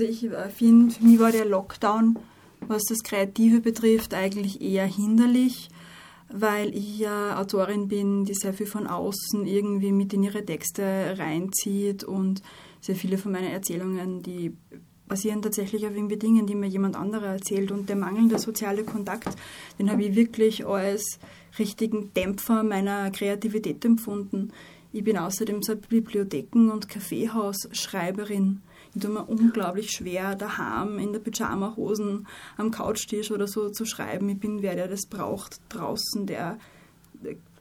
Also ich äh, finde, für mich war der Lockdown, was das Kreative betrifft, eigentlich eher hinderlich weil ich ja Autorin bin, die sehr viel von außen irgendwie mit in ihre Texte reinzieht und sehr viele von meinen Erzählungen, die basieren tatsächlich auf irgendwie Dingen, die mir jemand anderer erzählt und der mangelnde soziale Kontakt, den habe ich wirklich als richtigen Dämpfer meiner Kreativität empfunden. Ich bin außerdem so Bibliotheken- und Kaffeehausschreiberin ich tue mir unglaublich schwer, daheim in der Pyjamahosen am Couchtisch oder so zu schreiben. Ich bin wer, der das braucht draußen, der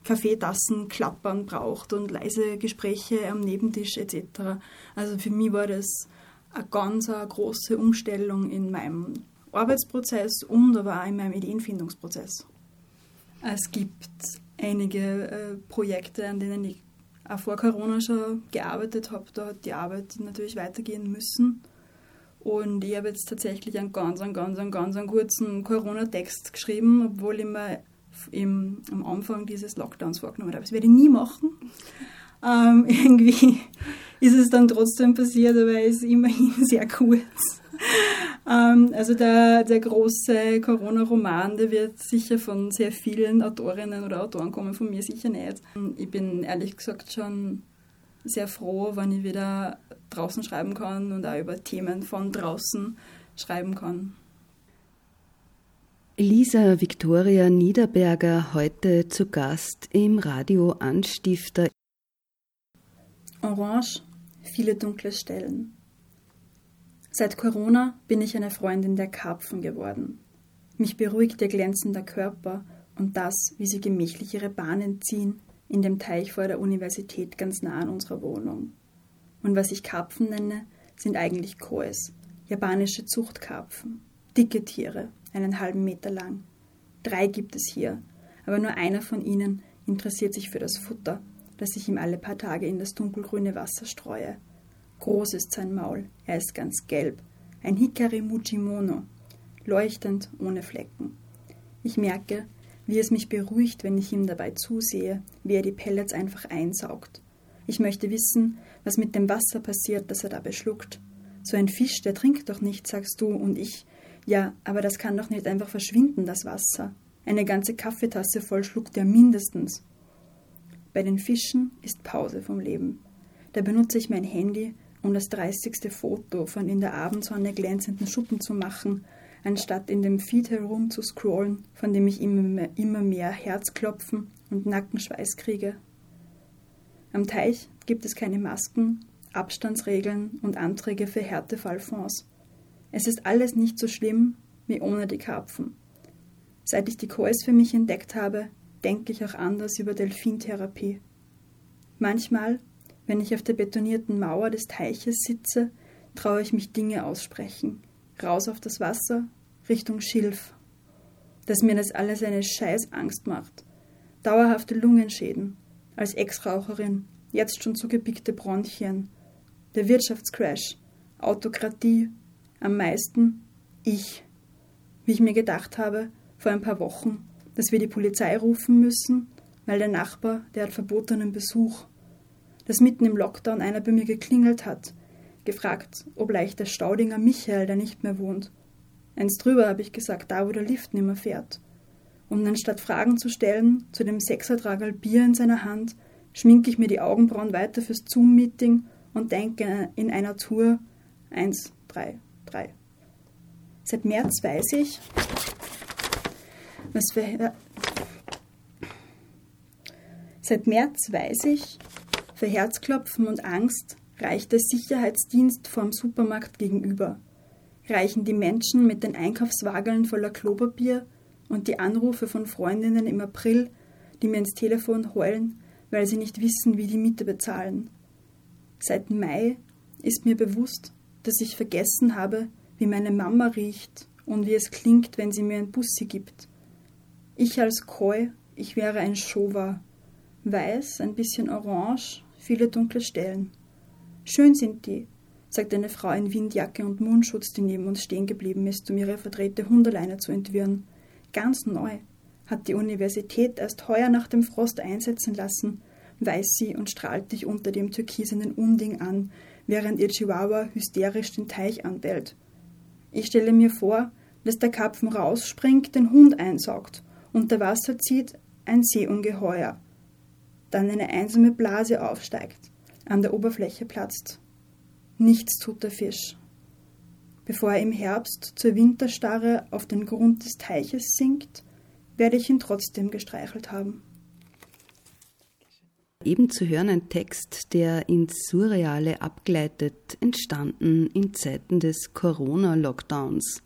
Kaffeetassen klappern braucht und leise Gespräche am Nebentisch etc. Also für mich war das eine ganz eine große Umstellung in meinem Arbeitsprozess und aber auch in meinem Ideenfindungsprozess. Es gibt einige äh, Projekte, an denen ich auch vor Corona schon gearbeitet habe, da hat die Arbeit natürlich weitergehen müssen. Und ich habe jetzt tatsächlich einen ganz, einen ganz, einen ganz einen kurzen Corona-Text geschrieben, obwohl ich mir im, am Anfang dieses Lockdowns vorgenommen habe. Das werde ich nie machen. Ähm, irgendwie ist es dann trotzdem passiert, aber es ist immerhin sehr kurz. Ähm, also der, der große Corona-Roman, der wird sicher von sehr vielen Autorinnen oder Autoren kommen, von mir sicher nicht. Ich bin ehrlich gesagt schon sehr froh, wenn ich wieder draußen schreiben kann und auch über Themen von draußen schreiben kann. Lisa Viktoria Niederberger heute zu Gast im Radio Anstifter. Orange, viele dunkle Stellen. Seit Corona bin ich eine Freundin der Karpfen geworden. Mich beruhigt ihr glänzender Körper und das, wie sie gemächlich ihre Bahnen ziehen, in dem Teich vor der Universität ganz nah an unserer Wohnung. Und was ich Karpfen nenne, sind eigentlich Koes, japanische Zuchtkarpfen. Dicke Tiere, einen halben Meter lang. Drei gibt es hier, aber nur einer von ihnen interessiert sich für das Futter, das ich ihm alle paar Tage in das dunkelgrüne Wasser streue. Groß ist sein Maul, er ist ganz gelb, ein Hikari Mujimono, leuchtend ohne Flecken. Ich merke, wie es mich beruhigt, wenn ich ihm dabei zusehe, wie er die Pellets einfach einsaugt. Ich möchte wissen, was mit dem Wasser passiert, das er dabei schluckt. So ein Fisch, der trinkt doch nicht, sagst du, und ich. Ja, aber das kann doch nicht einfach verschwinden, das Wasser. Eine ganze Kaffeetasse voll schluckt er mindestens. Bei den Fischen ist Pause vom Leben. Da benutze ich mein Handy um das 30. Foto von in der Abendsonne glänzenden Schuppen zu machen, anstatt in dem Feed herum zu scrollen, von dem ich immer mehr, immer mehr Herzklopfen und Nackenschweiß kriege. Am Teich gibt es keine Masken, Abstandsregeln und Anträge für Härtefallfonds. Es ist alles nicht so schlimm wie ohne die Karpfen. Seit ich die Kois für mich entdeckt habe, denke ich auch anders über Delfintherapie. Manchmal wenn ich auf der betonierten Mauer des Teiches sitze, traue ich mich Dinge aussprechen. Raus auf das Wasser, Richtung Schilf. Dass mir das alles eine Scheißangst macht. Dauerhafte Lungenschäden. Als Ex-Raucherin, jetzt schon zugepickte Bronchien. Der Wirtschaftscrash. Autokratie. Am meisten ich. Wie ich mir gedacht habe, vor ein paar Wochen, dass wir die Polizei rufen müssen, weil der Nachbar, der hat verbotenen Besuch dass mitten im Lockdown einer bei mir geklingelt hat, gefragt, ob leicht der Staudinger Michael da nicht mehr wohnt. Eins drüber habe ich gesagt, da wo der Lift nimmer fährt. Und anstatt Fragen zu stellen, zu dem Sechsertragerl Bier in seiner Hand, schminke ich mir die Augenbrauen weiter fürs Zoom-Meeting und denke in einer Tour eins, drei, drei. Seit März weiß ich, was für, Seit März weiß ich, für Herzklopfen und Angst reicht der Sicherheitsdienst vorm Supermarkt gegenüber. Reichen die Menschen mit den Einkaufswageln voller Klopapier und die Anrufe von Freundinnen im April, die mir ins Telefon heulen, weil sie nicht wissen, wie die Miete bezahlen. Seit Mai ist mir bewusst, dass ich vergessen habe, wie meine Mama riecht und wie es klingt, wenn sie mir ein Bussi gibt. Ich als Koi, ich wäre ein Showa. Weiß, ein bisschen orange, viele dunkle Stellen. Schön sind die, sagt eine Frau in Windjacke und Mundschutz, die neben uns stehen geblieben ist, um ihre verdrehte Hundeleine zu entwirren. Ganz neu. Hat die Universität erst heuer nach dem Frost einsetzen lassen, weiß sie und strahlt dich unter dem türkisenen Unding an, während ihr Chihuahua hysterisch den Teich anbellt. Ich stelle mir vor, dass der Karpfen rausspringt, den Hund einsaugt, unter Wasser zieht ein Seeungeheuer, dann eine einsame Blase aufsteigt, an der Oberfläche platzt. Nichts tut der Fisch. Bevor er im Herbst zur Winterstarre auf den Grund des Teiches sinkt, werde ich ihn trotzdem gestreichelt haben. Eben zu hören ein Text, der ins Surreale abgleitet, entstanden in Zeiten des Corona-Lockdowns.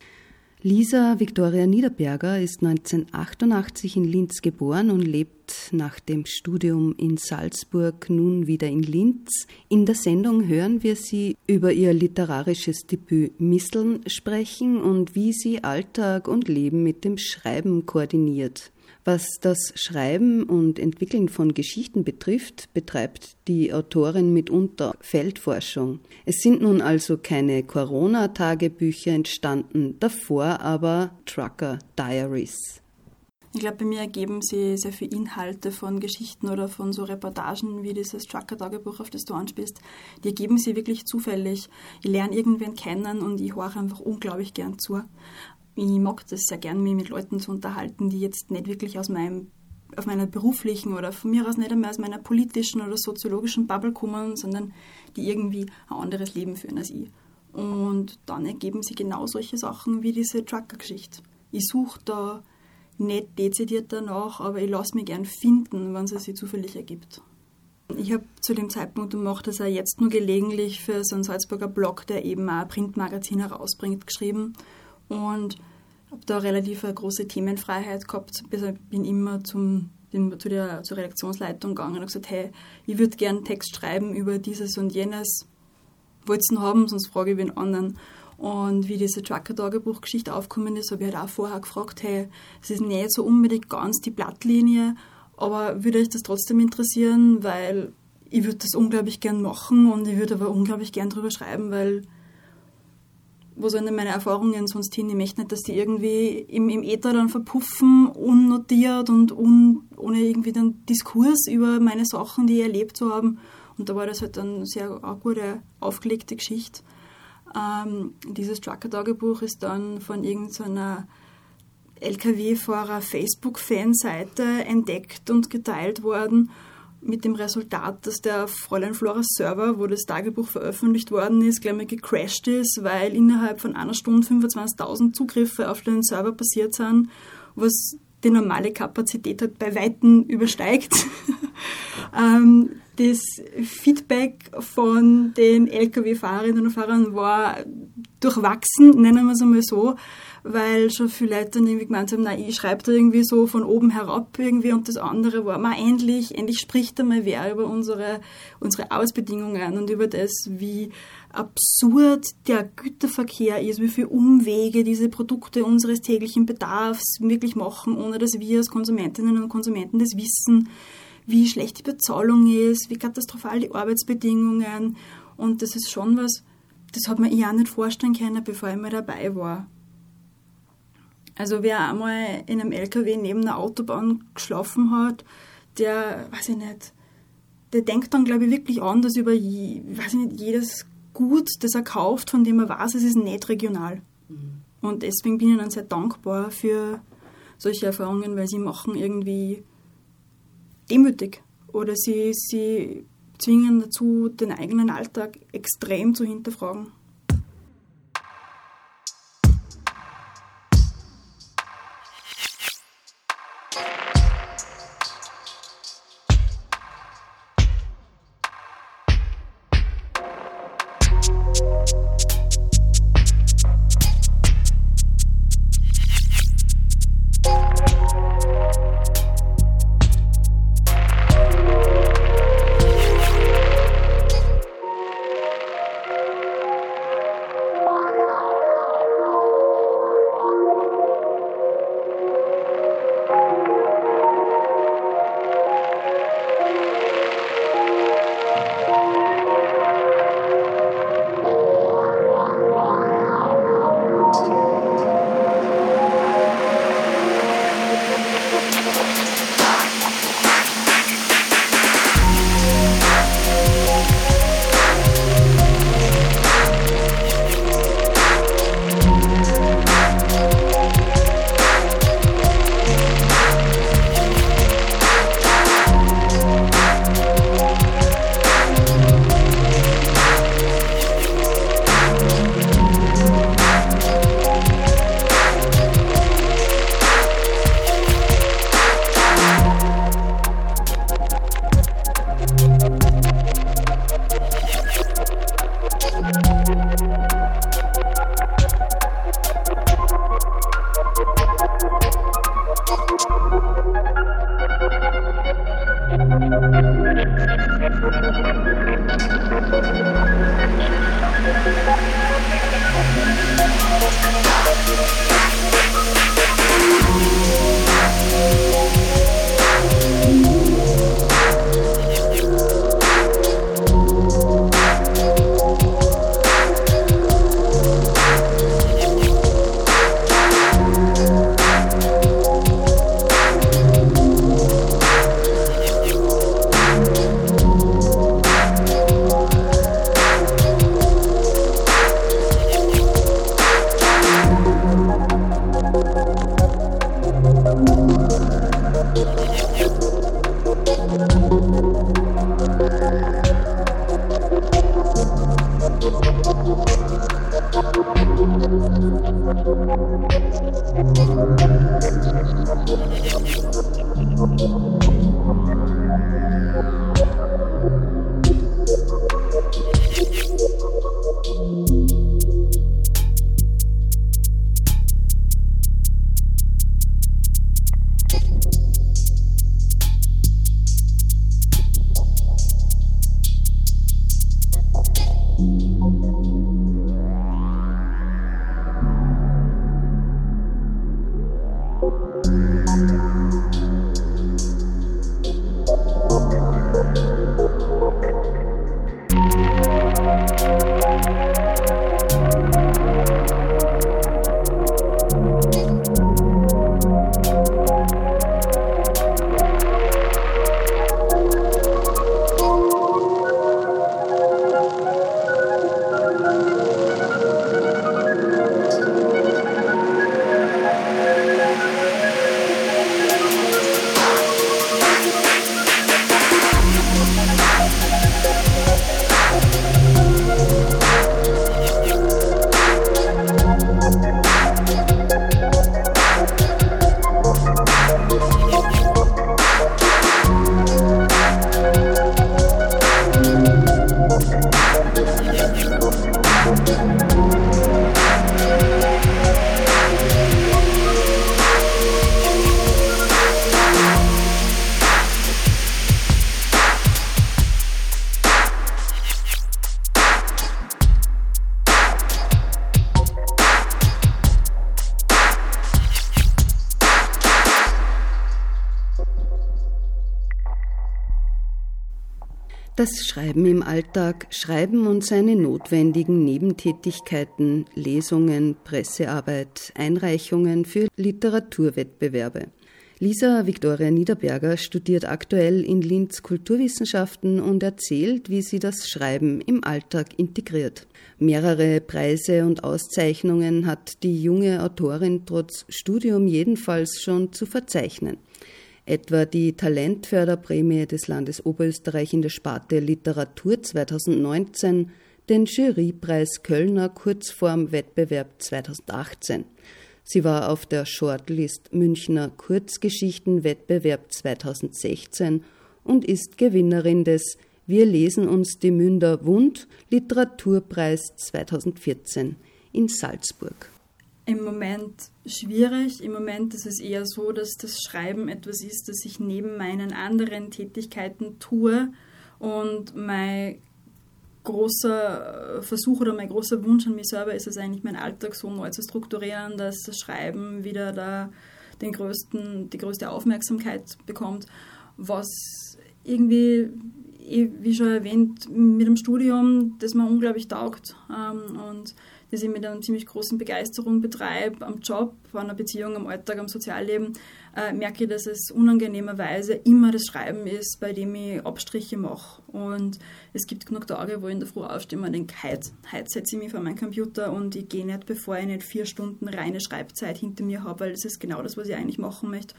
Lisa Victoria Niederberger ist 1988 in Linz geboren und lebt nach dem Studium in Salzburg nun wieder in Linz. In der Sendung hören wir sie über ihr literarisches Debüt Misseln sprechen und wie sie Alltag und Leben mit dem Schreiben koordiniert. Was das Schreiben und Entwickeln von Geschichten betrifft, betreibt die Autorin mitunter Feldforschung. Es sind nun also keine Corona-Tagebücher entstanden, davor aber Trucker Diaries. Ich glaube, bei mir ergeben sie sehr viele Inhalte von Geschichten oder von so Reportagen wie dieses Trucker-Tagebuch, auf das du anspielst. Die ergeben sie wirklich zufällig. Ich lerne irgendwen kennen und ich höre einfach unglaublich gern zu ich mag das sehr gern, mich mit Leuten zu unterhalten, die jetzt nicht wirklich aus meinem auf meiner beruflichen oder von mir aus nicht einmal aus meiner politischen oder soziologischen Bubble kommen, sondern die irgendwie ein anderes Leben führen als ich. Und dann ergeben sie genau solche Sachen wie diese Trucker-Geschichte. Ich suche da nicht dezidiert danach, aber ich lasse mich gern finden, wenn es sich zufällig ergibt. Ich habe zu dem Zeitpunkt und mache das auch jetzt nur gelegentlich für so einen Salzburger Blog, der eben auch ein Printmagazin herausbringt, geschrieben und habe da relativ eine große Themenfreiheit gehabt. Bin immer zum, bin zu der, zur Redaktionsleitung gegangen und gesagt, hey, ich würde gerne Text schreiben über dieses und jenes. Wollt ihr haben, sonst frage ich wen anderen. Und wie diese Trucker-Tagebuch-Geschichte aufgekommen ist, habe ich halt auch vorher gefragt, hey, es ist nicht so unbedingt ganz die Blattlinie, aber würde euch das trotzdem interessieren, weil ich würde das unglaublich gern machen und ich würde aber unglaublich gern drüber schreiben, weil wo sollen denn meine Erfahrungen sonst hin? Ich möchte nicht, dass die irgendwie im, im Äther dann verpuffen, unnotiert und un, ohne irgendwie dann Diskurs über meine Sachen, die ich erlebt zu haben. Und da war das halt dann sehr eine gute, aufgelegte Geschichte. Ähm, dieses Trucker-Tagebuch ist dann von irgendeiner LKW-Fahrer Facebook-Fanseite entdeckt und geteilt worden mit dem Resultat, dass der Fräulein Floras Server, wo das Tagebuch veröffentlicht worden ist, gleich mal gecrashed ist, weil innerhalb von einer Stunde 25.000 Zugriffe auf den Server passiert sind, was die normale Kapazität halt bei Weitem übersteigt. ähm, das Feedback von den Lkw-Fahrerinnen und Fahrern war durchwachsen, nennen wir es einmal so weil schon viele Leute dann irgendwie gemeint haben, nein, ich schreibe da irgendwie so von oben herab irgendwie und das andere war, mal endlich, endlich spricht einmal wer über unsere, unsere Arbeitsbedingungen und über das, wie absurd der Güterverkehr ist, wie viele Umwege diese Produkte unseres täglichen Bedarfs wirklich machen, ohne dass wir als Konsumentinnen und Konsumenten das wissen, wie schlecht die Bezahlung ist, wie katastrophal die Arbeitsbedingungen und das ist schon was, das hat man auch nicht vorstellen können, bevor ich mal dabei war. Also wer einmal in einem LKW neben einer Autobahn geschlafen hat, der, weiß ich nicht, der denkt dann, glaube ich, wirklich anders über, je, weiß ich nicht, jedes Gut, das er kauft, von dem er weiß, es ist nicht regional. Mhm. Und deswegen bin ich dann sehr dankbar für solche Erfahrungen, weil sie machen irgendwie demütig oder sie, sie zwingen dazu, den eigenen Alltag extrem zu hinterfragen. Schreiben im Alltag, Schreiben und seine notwendigen Nebentätigkeiten, Lesungen, Pressearbeit, Einreichungen für Literaturwettbewerbe. Lisa Viktoria Niederberger studiert aktuell in Linz Kulturwissenschaften und erzählt, wie sie das Schreiben im Alltag integriert. Mehrere Preise und Auszeichnungen hat die junge Autorin trotz Studium jedenfalls schon zu verzeichnen etwa die Talentförderprämie des Landes Oberösterreich in der Sparte Literatur 2019, den Jurypreis Kölner Kurzformwettbewerb 2018. Sie war auf der Shortlist Münchner Kurzgeschichtenwettbewerb 2016 und ist Gewinnerin des Wir lesen uns die Münder Wund Literaturpreis 2014 in Salzburg im Moment schwierig. Im Moment ist es eher so, dass das Schreiben etwas ist, das ich neben meinen anderen Tätigkeiten tue und mein großer Versuch oder mein großer Wunsch an mich selber ist es eigentlich, meinen Alltag so neu zu strukturieren, dass das Schreiben wieder da den größten, die größte Aufmerksamkeit bekommt, was irgendwie, wie schon erwähnt, mit dem Studium, das mir unglaublich taugt. Ähm, und das ich mit einer ziemlich großen Begeisterung betreibe, am Job, an der Beziehung, am Alltag, am Sozialleben, äh, merke ich, dass es unangenehmerweise immer das Schreiben ist, bei dem ich Abstriche mache. Und es gibt genug Tage, wo ich in der Früh aufstehe und denke, heute, heute setze ich mich vor meinen Computer und ich gehe nicht, bevor ich nicht vier Stunden reine Schreibzeit hinter mir habe, weil das ist genau das, was ich eigentlich machen möchte.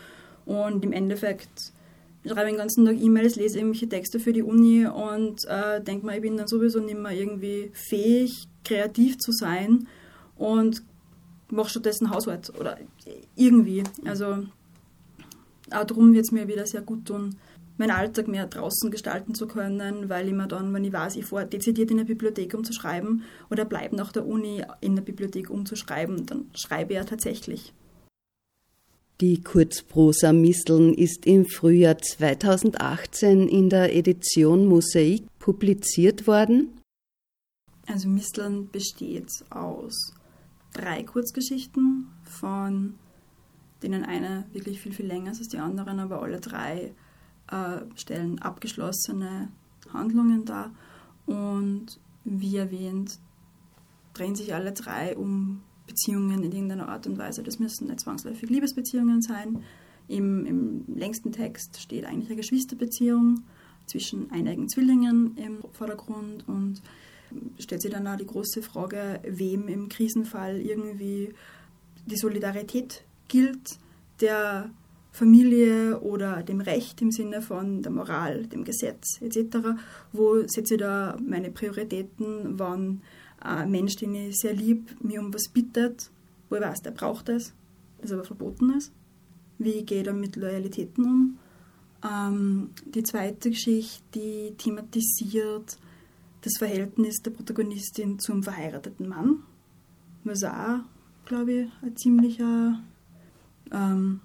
Und im Endeffekt ich schreibe den ganzen Tag E-Mails, lese irgendwelche Texte für die Uni und äh, denke mir, ich bin dann sowieso nicht mehr irgendwie fähig, kreativ zu sein und mache stattdessen Haushalt oder irgendwie. Also auch darum wird es mir wieder sehr gut tun, meinen Alltag mehr draußen gestalten zu können, weil ich mir dann, wenn ich weiß, ich fahre dezidiert in der Bibliothek, um zu schreiben oder bleibe nach der Uni in der Bibliothek, um zu schreiben, dann schreibe ich ja tatsächlich. Die Kurzprosa Misteln ist im Frühjahr 2018 in der Edition Mosaik publiziert worden. Also Misteln besteht aus drei Kurzgeschichten, von denen eine wirklich viel, viel länger ist als die anderen, aber alle drei äh, stellen abgeschlossene Handlungen dar. Und wie erwähnt, drehen sich alle drei um Beziehungen in irgendeiner Art und Weise. Das müssen nicht zwangsläufig Liebesbeziehungen sein. Im, Im, längsten Text steht eigentlich eine Geschwisterbeziehung zwischen einigen Zwillingen im Vordergrund und stellt sich dann auch die große Frage, wem im Krisenfall irgendwie die Solidarität gilt, der Familie oder dem Recht im Sinne von der Moral, dem Gesetz etc. Wo setze ich da meine Prioritäten, wann ein Mensch, den ich sehr lieb, mir um was bittet, wo ich weiß, der braucht es, das aber verboten ist. Wie gehe ich da mit Loyalitäten um? Ähm, die zweite Geschichte, die thematisiert das Verhältnis der Protagonistin zum verheirateten Mann, was auch, glaube ich, ein ziemlicher. Ähm,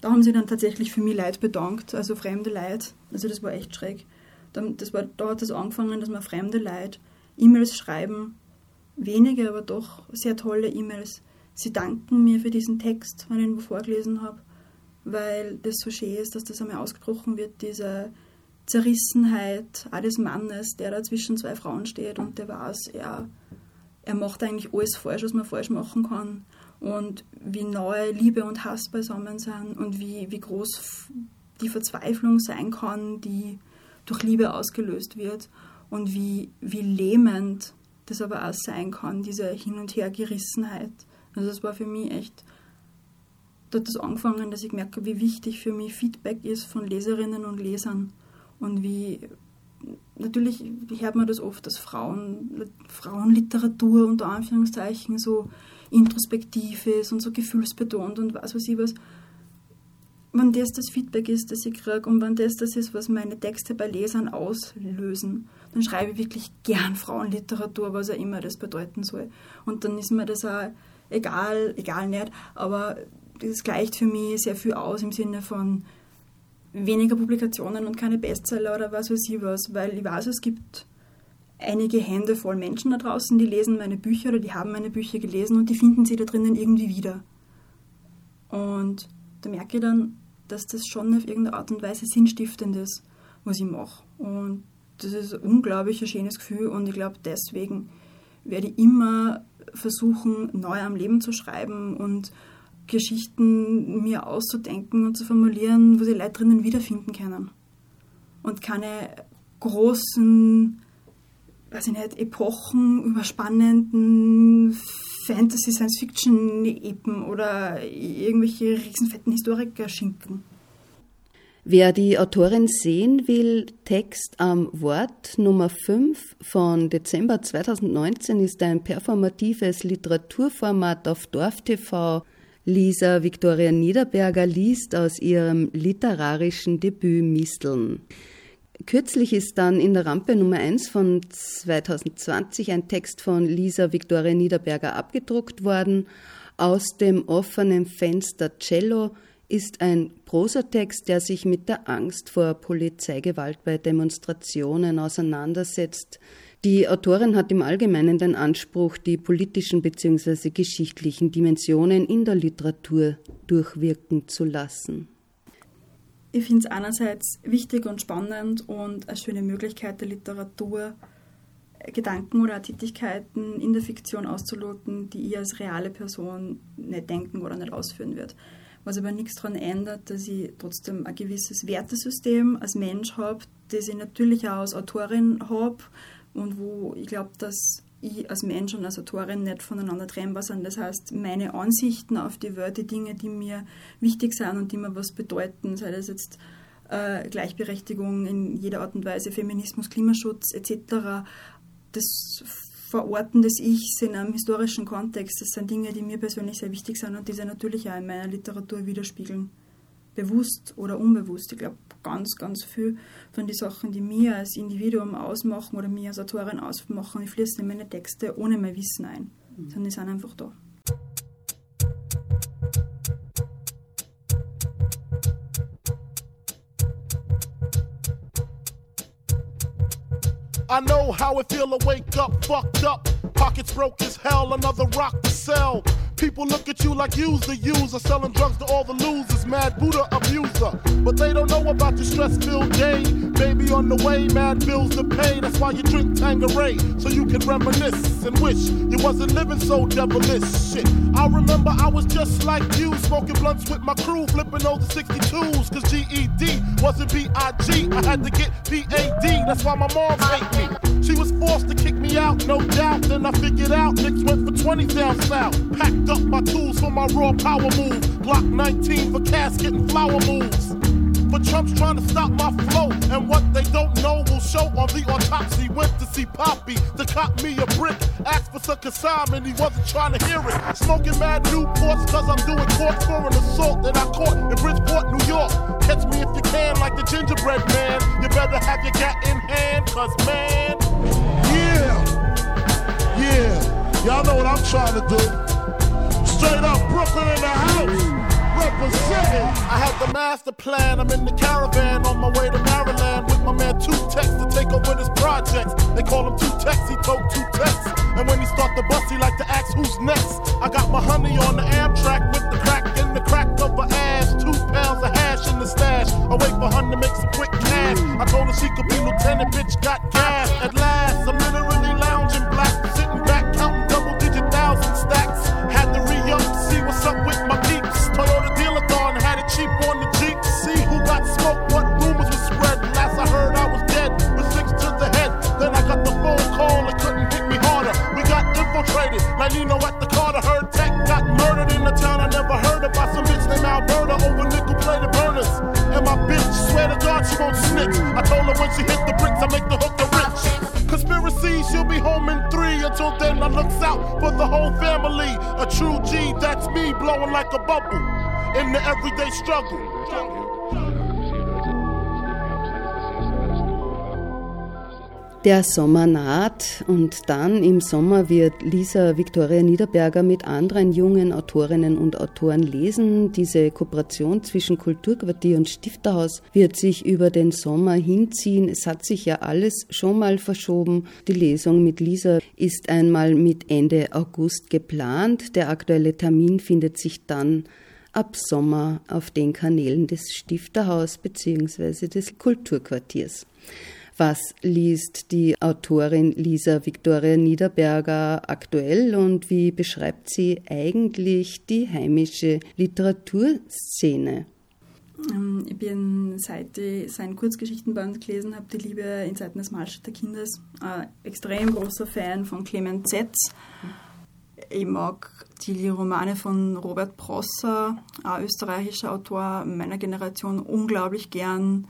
da haben sie dann tatsächlich für mich Leid bedankt, also fremde Leid. Also das war echt schräg. Das war, da hat es das angefangen, dass man fremde Leid E-Mails schreiben, wenige, aber doch sehr tolle E-Mails. Sie danken mir für diesen Text, wenn ich ihn vorgelesen habe, weil das so schön ist, dass das einmal ausgebrochen wird, diese Zerrissenheit auch des Mannes, der da zwischen zwei Frauen steht und der weiß, er, er macht eigentlich alles falsch, was man falsch machen kann und wie neu Liebe und Hass beisammen sind und wie, wie groß die Verzweiflung sein kann, die durch Liebe ausgelöst wird und wie, wie lähmend das aber auch sein kann, diese Hin- und Hergerissenheit. Also das war für mich echt, da hat das angefangen, dass ich merke, wie wichtig für mich Feedback ist von Leserinnen und Lesern und wie, natürlich hört man das oft, dass Frauen, Frauenliteratur unter Anführungszeichen so introspektiv ist und so gefühlsbetont und was weiß ich was wenn das das Feedback ist, das ich kriege und wenn das das ist, was meine Texte bei Lesern auslösen, dann schreibe ich wirklich gern Frauenliteratur, was auch immer das bedeuten soll. Und dann ist mir das auch egal, egal nicht, aber das gleicht für mich sehr viel aus im Sinne von weniger Publikationen und keine Bestseller oder was weiß ich was, weil ich weiß, es gibt einige Hände voll Menschen da draußen, die lesen meine Bücher oder die haben meine Bücher gelesen und die finden sie da drinnen irgendwie wieder. Und da merke ich dann, dass das schon auf irgendeine Art und Weise sinnstiftend ist, was ich mache. Und das ist ein unglaublich schönes Gefühl und ich glaube, deswegen werde ich immer versuchen, neu am Leben zu schreiben und Geschichten mir auszudenken und zu formulieren, wo sie Leute drinnen wiederfinden können. Und keine großen, weiß ich nicht, Epochen überspannenden Fantasy, Science-Fiction-Epen oder irgendwelche riesenfetten Historiker-Schinken. Wer die Autorin sehen will, Text am Wort Nummer 5 von Dezember 2019 ist ein performatives Literaturformat auf DorfTV. Lisa Viktoria Niederberger liest aus ihrem literarischen Debüt Misteln. Kürzlich ist dann in der Rampe Nummer 1 von 2020 ein Text von Lisa Viktoria Niederberger abgedruckt worden. Aus dem offenen Fenster Cello ist ein Prosatext, der sich mit der Angst vor Polizeigewalt bei Demonstrationen auseinandersetzt. Die Autorin hat im Allgemeinen den Anspruch, die politischen bzw. geschichtlichen Dimensionen in der Literatur durchwirken zu lassen. Ich finde es einerseits wichtig und spannend und eine schöne Möglichkeit der Literatur, Gedanken oder Tätigkeiten in der Fiktion auszuloten, die ich als reale Person nicht denken oder nicht ausführen wird. Was aber nichts daran ändert, dass ich trotzdem ein gewisses Wertesystem als Mensch habe, das ich natürlich auch als Autorin habe und wo ich glaube, dass ich als Mensch und als Autorin nicht voneinander trennbar sind. Das heißt, meine Ansichten auf die die Dinge, die mir wichtig sind und die mir was bedeuten, sei das jetzt äh, Gleichberechtigung in jeder Art und Weise, Feminismus, Klimaschutz etc., das Verorten des Ichs in einem historischen Kontext, das sind Dinge, die mir persönlich sehr wichtig sind und die sich natürlich auch in meiner Literatur widerspiegeln bewusst oder unbewusst. Ich glaube, ganz, ganz viel von den Sachen, die mir als Individuum ausmachen oder mir als Autorin ausmachen, ich fließe in meine Texte ohne mein Wissen ein, mhm. sondern die sind einfach da. I know how it feel to wake up fucked up. Pockets broke as hell, another rock to sell. People look at you like you's the user, selling drugs to all the losers, mad Buddha abuser. But they don't know about the stress filled day. Baby on the way, mad bills to pay. That's why you drink Tangeray, so you can reminisce and wish you wasn't living so devilish. Shit, I remember I was just like you, smoking blunts with my crew, flipping over 62s, cause GED wasn't BIG. I had to get PAD, that's why my mom hate me. She was forced to kick me out, no doubt. Then I figured out, Nicks went for 20 down south. Packed up my tools for my raw power move. Block 19 for casket and flower moves. But Trump's trying to stop my flow. And what they don't know will show on the autopsy. Went to see Poppy to cop me a brick. Asked for some consignment, he wasn't trying to hear it. Smoking mad Newports cause I'm doing court for an assault that I caught in Bridgeport, New York. Catch me if you can, like the gingerbread man. You better have your gat in hand, cause man. Yeah, yeah. Y'all know what I'm trying to do. Straight up Brooklyn in the house. Representing. I had the master plan. I'm in the caravan on my way to Maryland with my man Two Tex to take over this project. They call him Two Tex. He told Two Tex. And when he start the bus, he like to ask who's next. I got my honey on the Amtrak with the crack in the crack of her ass. Two pounds of hash in the stash. I wait for her to make some quick cash. I told her she could be lieutenant, bitch got gas. At last, I'm literally infiltrated, like Nino at the Carter. Heard Tech got murdered in the town I never heard about. Some bitch named Alberta oh, over nickel plated burners. And my bitch, swear to God, she won't snitch. I told her when she hit the bricks, I make the hook the rich. Conspiracy, she'll be home in three. Until then, I looks out for the whole family. A true G, that's me, blowing like a bubble in the everyday struggle. Der Sommer naht und dann im Sommer wird Lisa Victoria Niederberger mit anderen jungen Autorinnen und Autoren lesen. Diese Kooperation zwischen Kulturquartier und Stifterhaus wird sich über den Sommer hinziehen. Es hat sich ja alles schon mal verschoben. Die Lesung mit Lisa ist einmal mit Ende August geplant. Der aktuelle Termin findet sich dann ab Sommer auf den Kanälen des Stifterhaus bzw. des Kulturquartiers. Was liest die Autorin Lisa Victoria Niederberger aktuell und wie beschreibt sie eigentlich die heimische Literaturszene? Ähm, Ich bin, seit ich sein Kurzgeschichtenband gelesen habe, Die Liebe in Zeiten des Malstädter Kindes, ein extrem großer Fan von Clement Zetz. Ich mag die Romane von Robert Prosser, ein österreichischer Autor meiner Generation, unglaublich gern.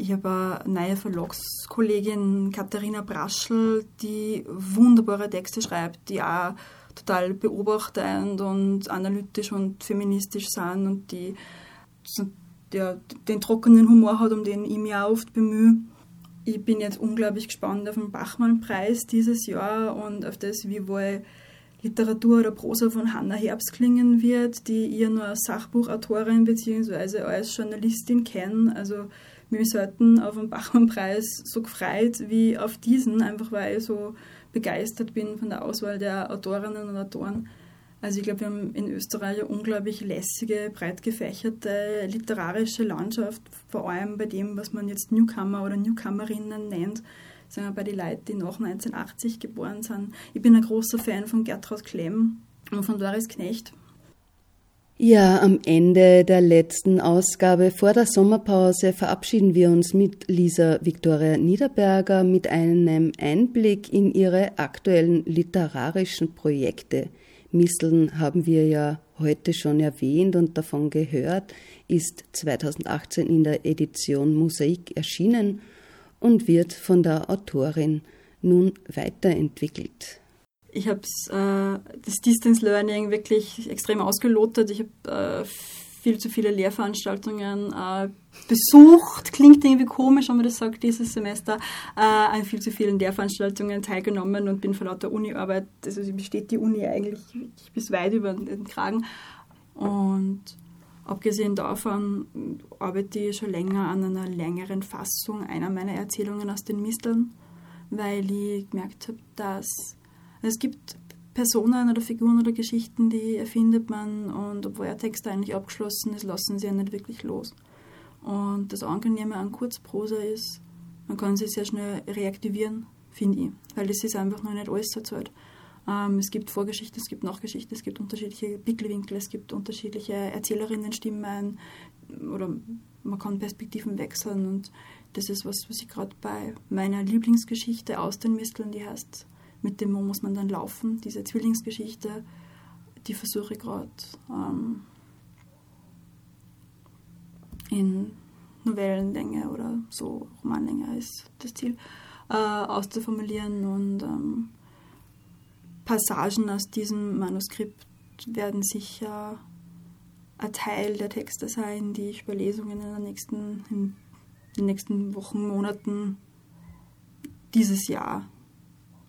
Ich habe eine neue Verlagskollegin, Katharina Braschel, die wunderbare Texte schreibt, die auch total beobachtend und analytisch und feministisch sind und die den trockenen Humor hat, um den ich mich auch oft bemühe. Ich bin jetzt unglaublich gespannt auf den Bachmann-Preis dieses Jahr und auf das, wie wohl Literatur oder Prosa von Hannah Herbst klingen wird, die ich nur als Sachbuchautorin bzw. als Journalistin kenne. Also mich selten auf den Bachmann-Preis so gefreut wie auf diesen, einfach weil ich so begeistert bin von der Auswahl der Autorinnen und Autoren. Also ich glaube, wir haben in Österreich eine unglaublich lässige, breit gefächerte literarische Landschaft, vor allem bei dem, was man jetzt Newcomer oder Newcomerinnen nennt, sagen wir bei den Leuten, die nach 1980 geboren sind. Ich bin ein großer Fan von Gertraud Klemm und von Doris Knecht. Ja, am Ende der letzten Ausgabe vor der Sommerpause verabschieden wir uns mit Lisa Victoria Niederberger mit einem Einblick in ihre aktuellen literarischen Projekte. Misteln haben wir ja heute schon erwähnt und davon gehört, ist 2018 in der Edition Mosaik erschienen und wird von der Autorin nun weiterentwickelt. Ich habe äh, das Distance Learning wirklich extrem ausgelotet. Ich habe äh, viel zu viele Lehrveranstaltungen äh, besucht. Klingt irgendwie komisch, wenn man das sagt, dieses Semester. Äh, an viel zu vielen Lehrveranstaltungen teilgenommen und bin vor lauter Uniarbeit, also besteht die Uni eigentlich bis weit über den Kragen. Und abgesehen davon arbeite ich schon länger an einer längeren Fassung einer meiner Erzählungen aus den Misteln weil ich gemerkt habe, dass es gibt Personen oder Figuren oder Geschichten, die erfindet man und obwohl der Text eigentlich abgeschlossen ist, lassen sie ja nicht wirklich los. Und das Angenehme an Kurzprosa ist, man kann sie sehr schnell reaktivieren, finde ich, weil das ist einfach noch nicht alles erzählt. Ähm, es gibt Vorgeschichte, es gibt Nachgeschichte, es gibt unterschiedliche Blickwinkel, es gibt unterschiedliche Erzählerinnenstimmen oder man kann Perspektiven wechseln und das ist was, was ich gerade bei meiner Lieblingsgeschichte aus den Misteln, die heißt Mit dem muss man dann laufen, diese Zwillingsgeschichte, die versuche ich gerade ähm, in Novellenlänge oder so, Romanlänge ist das Ziel, äh, auszuformulieren und ähm, Passagen aus diesem Manuskript werden sicher ein Teil der Texte sein, die ich bei Lesungen in, nächsten, in den nächsten Wochen, Monaten dieses Jahr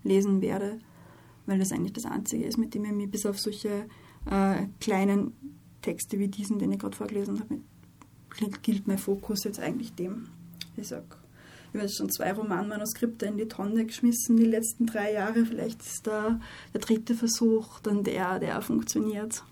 lesen werde, weil das eigentlich das Einzige ist, mit dem ich mich bis auf solche äh, kleinen Texte wie diesen, den ich gerade vorgelesen habe, gilt mein Fokus jetzt eigentlich dem. Ich sage, ich habe schon zwei Romanmanuskripte in die Tonne geschmissen die letzten drei Jahre. Vielleicht ist da der dritte Versuch dann der, der funktioniert.